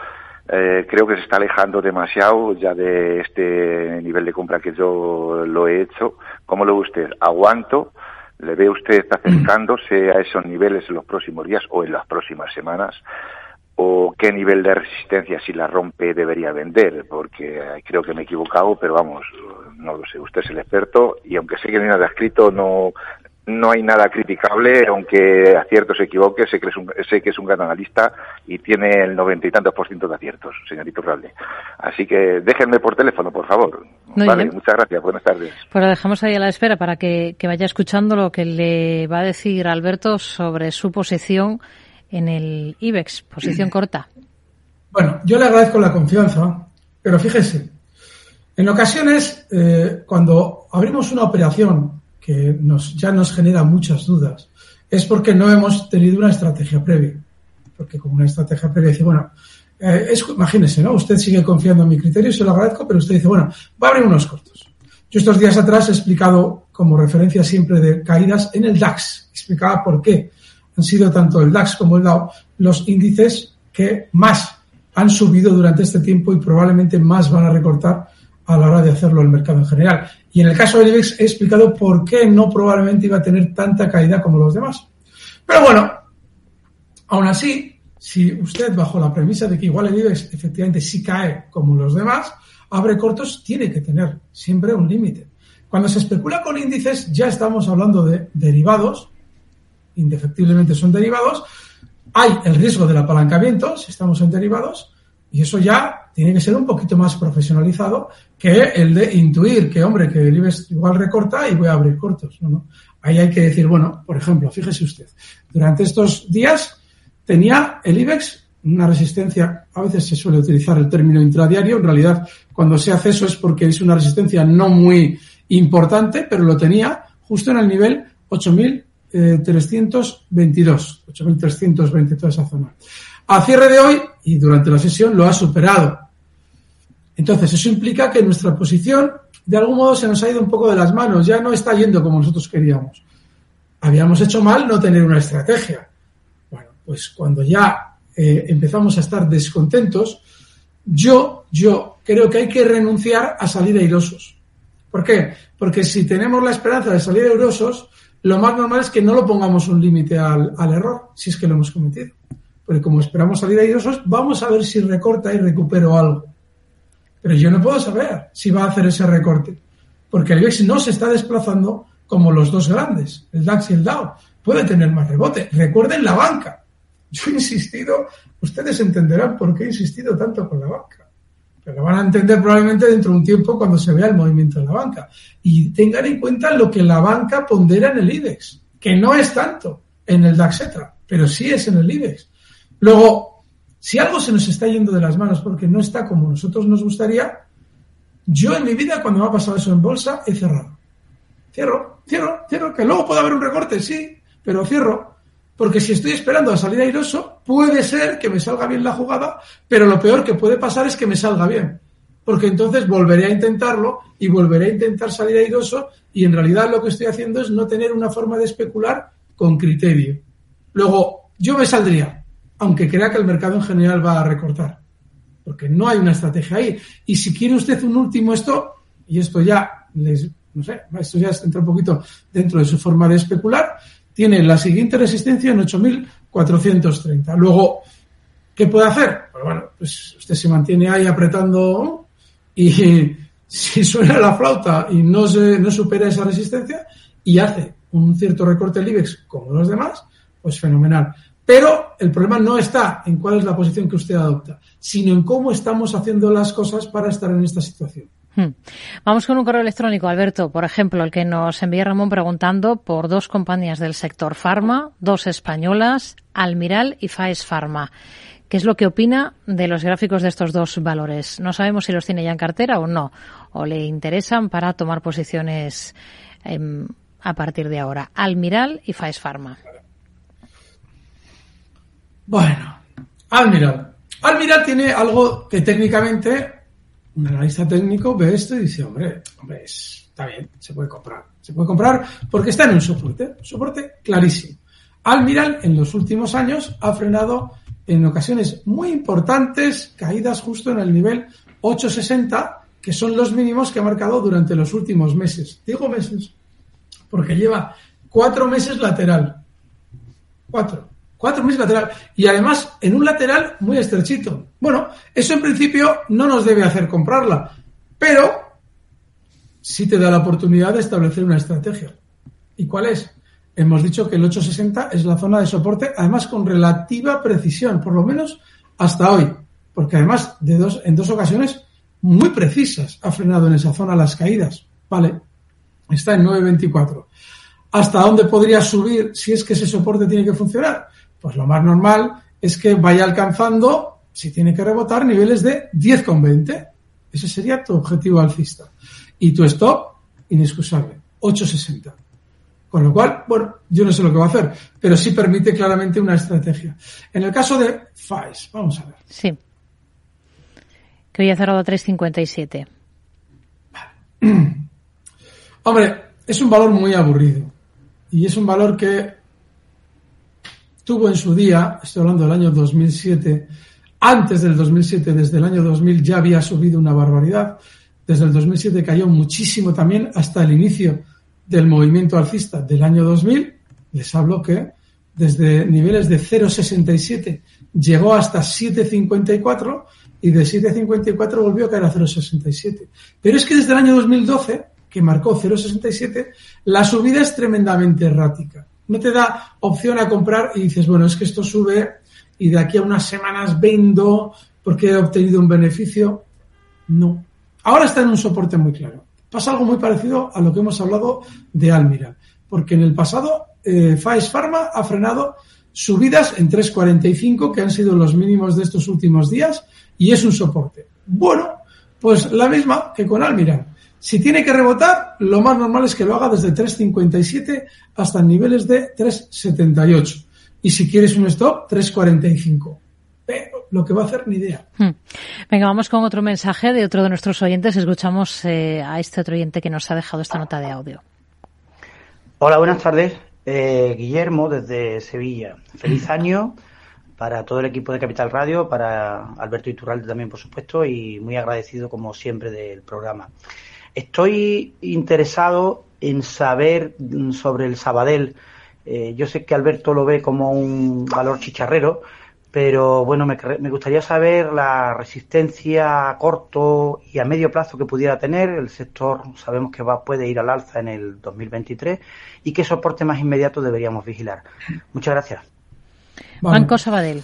eh, creo que se está alejando demasiado ya de este nivel de compra que yo lo he hecho. ¿Cómo lo ve usted? ¿Aguanto? ¿Le ve usted acercándose a esos niveles en los próximos días o en las próximas semanas? o qué nivel de resistencia si la rompe debería vender, porque creo que me he equivocado, pero vamos, no lo sé, usted es el experto y aunque sé que no nada escrito, no, no hay nada criticable, aunque acierto se equivoque, sé que, es un, sé que es un gran analista y tiene el noventa y tantos por ciento de aciertos, señorito Ralde. Así que déjenme por teléfono, por favor. vale, muchas gracias, buenas tardes. Pues lo dejamos ahí a la espera para que, que vaya escuchando lo que le va a decir Alberto sobre su posición en el IBEX, posición corta. Bueno, yo le agradezco la confianza, pero fíjese, en ocasiones eh, cuando abrimos una operación que nos, ya nos genera muchas dudas, es porque no hemos tenido una estrategia previa. Porque como una estrategia previa dice, bueno, eh, es, imagínese, ¿no? Usted sigue confiando en mi criterio, se lo agradezco, pero usted dice, bueno, va a abrir unos cortos. Yo estos días atrás he explicado como referencia siempre de caídas en el DAX. Explicaba por qué han sido tanto el DAX como el Dow los índices que más han subido durante este tiempo y probablemente más van a recortar a la hora de hacerlo el mercado en general. Y en el caso del IBEX he explicado por qué no probablemente iba a tener tanta caída como los demás. Pero bueno, aún así, si usted bajo la premisa de que igual el IBEX efectivamente sí cae como los demás, abre cortos, tiene que tener siempre un límite. Cuando se especula con índices ya estamos hablando de derivados indefectiblemente son derivados, hay el riesgo del apalancamiento si estamos en derivados y eso ya tiene que ser un poquito más profesionalizado que el de intuir que, hombre, que el IBEX igual recorta y voy a abrir cortos. ¿no? Ahí hay que decir, bueno, por ejemplo, fíjese usted, durante estos días tenía el IBEX una resistencia, a veces se suele utilizar el término intradiario, en realidad cuando se hace eso es porque es una resistencia no muy importante, pero lo tenía justo en el nivel 8000 322, 8.320, toda esa zona. A cierre de hoy y durante la sesión lo ha superado. Entonces, eso implica que nuestra posición, de algún modo, se nos ha ido un poco de las manos, ya no está yendo como nosotros queríamos. Habíamos hecho mal no tener una estrategia. Bueno, pues cuando ya eh, empezamos a estar descontentos, yo, yo creo que hay que renunciar a salir airosos. ¿Por qué? Porque si tenemos la esperanza de salir airosos, lo más normal es que no lo pongamos un límite al, error, si es que lo hemos cometido. Como esperamos salir airosos, vamos a ver si recorta y recupero algo. Pero yo no puedo saber si va a hacer ese recorte. Porque el IBEX no se está desplazando como los dos grandes, el DAX y el DAO. Puede tener más rebote. Recuerden la banca. Yo he insistido, ustedes entenderán por qué he insistido tanto con la banca pero lo van a entender probablemente dentro de un tiempo cuando se vea el movimiento de la banca. Y tengan en cuenta lo que la banca pondera en el IBEX, que no es tanto en el DAX, pero sí es en el IBEX. Luego, si algo se nos está yendo de las manos porque no está como nosotros nos gustaría, yo en mi vida, cuando me ha pasado eso en bolsa, he cerrado. Cierro, cierro, cierro, que luego puede haber un recorte, sí, pero cierro porque si estoy esperando a salir airoso, puede ser que me salga bien la jugada, pero lo peor que puede pasar es que me salga bien. Porque entonces volveré a intentarlo y volveré a intentar salir airoso y en realidad lo que estoy haciendo es no tener una forma de especular con criterio. Luego, yo me saldría, aunque crea que el mercado en general va a recortar, porque no hay una estrategia ahí. Y si quiere usted un último esto, y esto ya les, no sé, esto ya entra un poquito dentro de su forma de especular, tiene la siguiente resistencia en 8.430. Luego, ¿qué puede hacer? Pues bueno, pues usted se mantiene ahí apretando y si suena la flauta y no, se, no supera esa resistencia y hace un cierto recorte del IBEX como los demás, pues fenomenal. Pero el problema no está en cuál es la posición que usted adopta, sino en cómo estamos haciendo las cosas para estar en esta situación. Hmm. Vamos con un correo electrónico, Alberto, por ejemplo, el que nos envía Ramón preguntando por dos compañías del sector farma, dos españolas, Almiral y Faes Pharma. ¿Qué es lo que opina de los gráficos de estos dos valores? No sabemos si los tiene ya en cartera o no, o le interesan para tomar posiciones em, a partir de ahora. Almiral y Faes Pharma. Bueno, Almiral. Almiral tiene algo que técnicamente un analista técnico ve esto y dice, hombre, hombre, está bien, se puede comprar. Se puede comprar porque está en un soporte, soporte clarísimo. Almiral en los últimos años ha frenado en ocasiones muy importantes caídas justo en el nivel 860, que son los mínimos que ha marcado durante los últimos meses. Digo meses porque lleva cuatro meses lateral. Cuatro. Cuatro meses lateral. Y además en un lateral muy estrechito. Bueno, eso en principio no nos debe hacer comprarla, pero sí te da la oportunidad de establecer una estrategia. ¿Y cuál es? Hemos dicho que el 860 es la zona de soporte, además con relativa precisión, por lo menos hasta hoy, porque además de dos, en dos ocasiones muy precisas ha frenado en esa zona las caídas. Vale, está en 9.24. ¿Hasta dónde podría subir si es que ese soporte tiene que funcionar? Pues lo más normal es que vaya alcanzando, si tiene que rebotar, niveles de 10,20. Ese sería tu objetivo alcista. Y tu stop, inexcusable, 8,60. Con lo cual, bueno, yo no sé lo que va a hacer, pero sí permite claramente una estrategia. En el caso de FAES, vamos a ver. Sí. Que hoy ha cerrado 3,57. Hombre, es un valor muy aburrido. Y es un valor que tuvo en su día, estoy hablando del año 2007, antes del 2007, desde el año 2000 ya había subido una barbaridad, desde el 2007 cayó muchísimo también hasta el inicio del movimiento alcista del año 2000, les hablo que desde niveles de 0,67 llegó hasta 7,54 y de 7,54 volvió a caer a 0,67. Pero es que desde el año 2012, que marcó 0,67, la subida es tremendamente errática no te da opción a comprar y dices, bueno, es que esto sube y de aquí a unas semanas vendo porque he obtenido un beneficio. No. Ahora está en un soporte muy claro. Pasa algo muy parecido a lo que hemos hablado de Almira, porque en el pasado eh, Pharma ha frenado subidas en 3.45 que han sido los mínimos de estos últimos días y es un soporte. Bueno, pues la misma que con Almira. Si tiene que rebotar, lo más normal es que lo haga desde 3.57 hasta niveles de 3.78. Y si quieres un stop, 3.45. Pero lo que va a hacer, ni idea. Hmm. Venga, vamos con otro mensaje de otro de nuestros oyentes. Escuchamos eh, a este otro oyente que nos ha dejado esta nota de audio. Hola, buenas tardes. Eh, Guillermo, desde Sevilla. Feliz año para todo el equipo de Capital Radio, para Alberto Iturralde también, por supuesto, y muy agradecido, como siempre, del programa. Estoy interesado en saber mm, sobre el Sabadell. Eh, yo sé que Alberto lo ve como un valor chicharrero, pero bueno, me, gustaría saber la resistencia a corto y a medio plazo que pudiera tener. El sector sabemos que va, puede ir al alza en el 2023 y qué soporte más inmediato deberíamos vigilar. Muchas gracias. Banco Sabadell.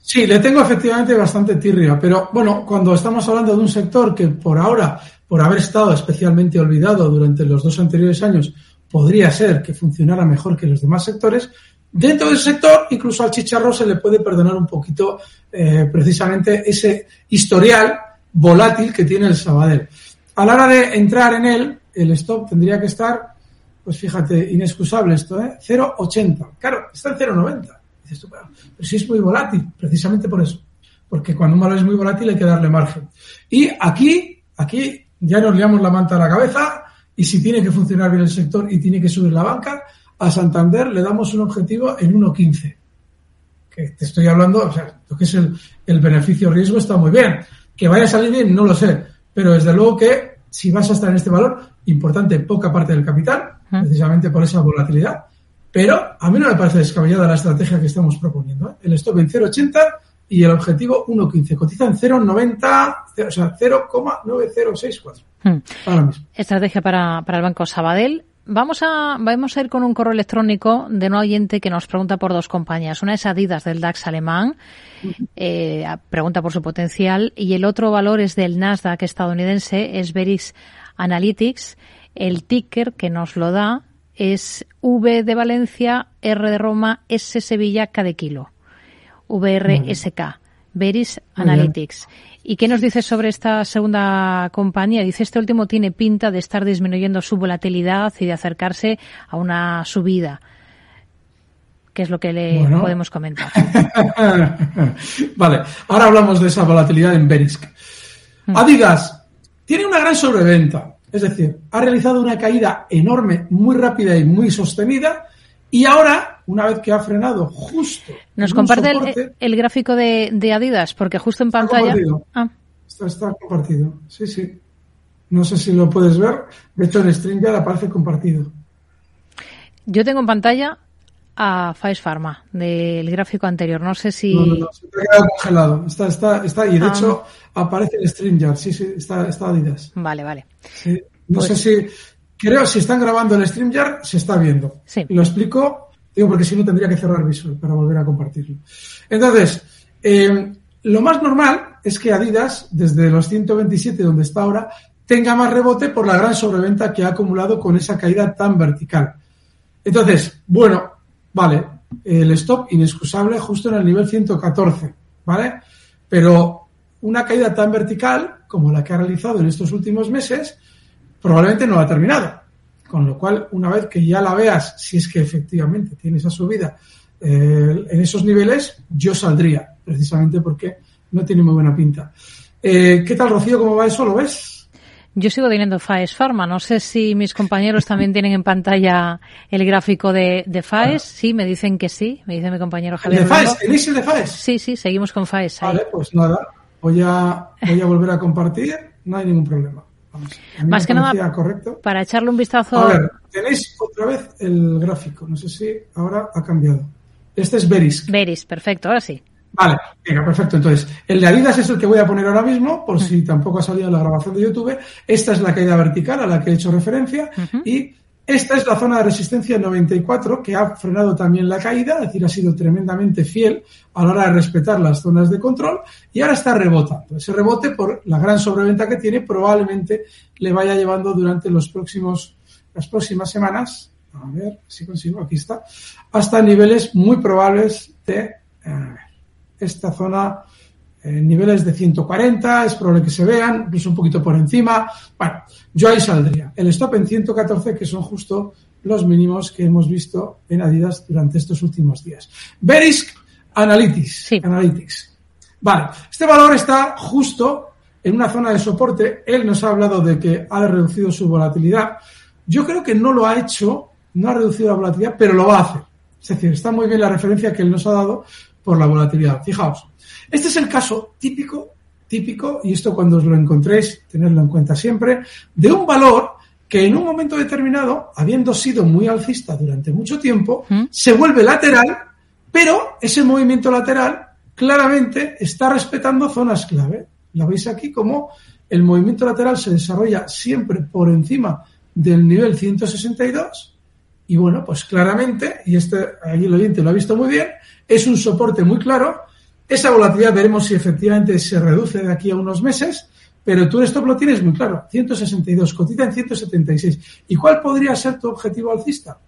Sí, le tengo efectivamente bastante tirria, pero bueno, cuando estamos hablando de un sector que por ahora por haber estado especialmente olvidado durante los dos anteriores años, podría ser que funcionara mejor que los demás sectores, dentro del sector incluso al chicharro se le puede perdonar un poquito eh, precisamente ese historial volátil que tiene el Sabadell. A la hora de entrar en él, el stop tendría que estar, pues fíjate, inexcusable esto, ¿eh? 0,80. Claro, está en 0,90. Dices tú, pero, pero si es muy volátil, precisamente por eso. Porque cuando un valor es muy volátil hay que darle margen. Y aquí, aquí ya nos liamos la manta a la cabeza y si tiene que funcionar bien el sector y tiene que subir la banca, a Santander le damos un objetivo en 1.15. Que te estoy hablando, o sea, lo que es el, el beneficio-riesgo está muy bien. Que vaya a salir bien, no lo sé. Pero desde luego que si vas a estar en este valor, importante, poca parte del capital, precisamente por esa volatilidad. Pero a mí no me parece descabellada la estrategia que estamos proponiendo. ¿eh? El stop en 0.80 y el objetivo 1.15. Cotiza en 0.90, o sea, 0,9064. Hmm. Estrategia para, para el Banco Sabadell. vamos a, vamos a ir con un correo electrónico de un oyente que nos pregunta por dos compañías. Una es Adidas del DAX alemán, eh, pregunta por su potencial, y el otro valor es del Nasdaq estadounidense, es Veris Analytics. El ticker que nos lo da es V de Valencia, R de Roma, S Sevilla, K de kilo. VRSK. Veris Analytics. ¿Y qué nos dice sobre esta segunda compañía? Dice, este último tiene pinta de estar disminuyendo su volatilidad y de acercarse a una subida. ¿Qué es lo que le podemos comentar? vale, ahora hablamos de esa volatilidad en Verisk. Mm. Adidas tiene una gran sobreventa, es decir, ha realizado una caída enorme, muy rápida y muy sostenida, y ahora, una vez que ha frenado justo. Nos comparte el, gráfico de, Adidas, porque justo en pantalla. Ah. Está, compartido. Sí, sí. No sé si lo puedes ver. De hecho, en stream ya aparece compartido. Yo tengo en pantalla a Faes Pharma del gráfico anterior. No sé si. No, no, no. Se ha quedado congelado. Está, está, está. Y de ah. hecho, aparece en StreamYard. Sí, sí, está, está Adidas. Vale, vale. No sé pues si Creo si están grabando el StreamYard se está viendo. Sí. Lo explico, digo porque si no tendría que cerrar Visual para volver a compartirlo. Entonces, eh, lo más normal es que Adidas, desde los 127 donde está ahora, tenga más rebote por la gran sobreventa que ha acumulado con esa caída tan vertical. Entonces, bueno, vale, el stop inexcusable justo en el nivel 114, ¿vale? Pero una caída tan vertical como la que ha realizado en estos últimos meses, probablemente no ha terminado. Con lo cual, una vez que ya la veas, si es que efectivamente tiene esa subida eh, en esos niveles, yo saldría, precisamente porque no tiene muy buena pinta. Eh, ¿Qué tal, Rocío? ¿Cómo va eso? ¿Lo ves? Yo sigo teniendo FAES Pharma. No sé si mis compañeros también tienen en pantalla el gráfico de, de FAES. Sí, me dicen que sí. Me dice mi compañero Javier. ¿De FAES? ¿Tenéis el de FAES? Sí, sí, seguimos con FAES. Vale, pues nada. Voy a, voy a volver a compartir. No hay ningún problema. Más que nada, para echarle un vistazo. A ver, tenéis otra vez el gráfico. No sé si ahora ha cambiado. Este es Veris. Veris, perfecto, ahora sí. Vale, venga, perfecto. Entonces, el de Adidas es el que voy a poner ahora mismo, por si tampoco ha salido la grabación de YouTube. Esta es la caída vertical a la que he hecho referencia. Y esta es la zona de resistencia 94 que ha frenado también la caída, es decir, ha sido tremendamente fiel a la hora de respetar las zonas de control y ahora está rebotando. Ese rebote por la gran sobreventa que tiene probablemente le vaya llevando durante los próximos, las próximas semanas, a ver si consigo, aquí está, hasta niveles muy probables de eh, esta zona niveles de 140, es probable que se vean, incluso un poquito por encima. Bueno, yo ahí saldría. El stop en 114, que son justo los mínimos que hemos visto en Adidas durante estos últimos días. Verisk Analytics. Analytics. Vale, este valor está justo en una zona de soporte. Él nos ha hablado de que ha reducido su volatilidad. Yo creo que no lo ha hecho, no ha reducido la volatilidad, pero lo va a hacer. Es decir, está muy bien la referencia que él nos ha dado por la volatilidad. Fijaos, este es el caso típico, típico, y esto cuando os lo encontréis, tenerlo en cuenta siempre, de un valor que en un momento determinado, habiendo sido muy alcista durante mucho tiempo, ¿Mm? se vuelve lateral, pero ese movimiento lateral claramente está respetando zonas clave. La veis aquí como el movimiento lateral se desarrolla siempre por encima del nivel 162 y bueno, pues claramente, y este, allí el oyente lo ha visto muy bien, es un soporte muy claro esa volatilidad veremos si efectivamente se reduce de aquí a unos meses, pero tú esto lo tienes muy claro. 162, cotiza en 176. ¿Y cuál podría ser tu objetivo alcista?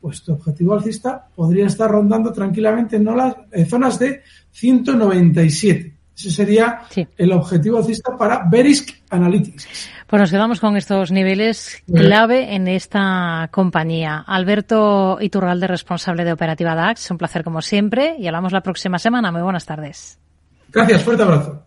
Pues tu objetivo alcista podría estar rondando tranquilamente en las eh, zonas de 197. Ese sería el objetivo alcista para Verisk Analytics. Pues nos quedamos con estos niveles clave en esta compañía. Alberto Iturralde, responsable de Operativa DAX, un placer como siempre y hablamos la próxima semana. Muy buenas tardes. Gracias, fuerte abrazo.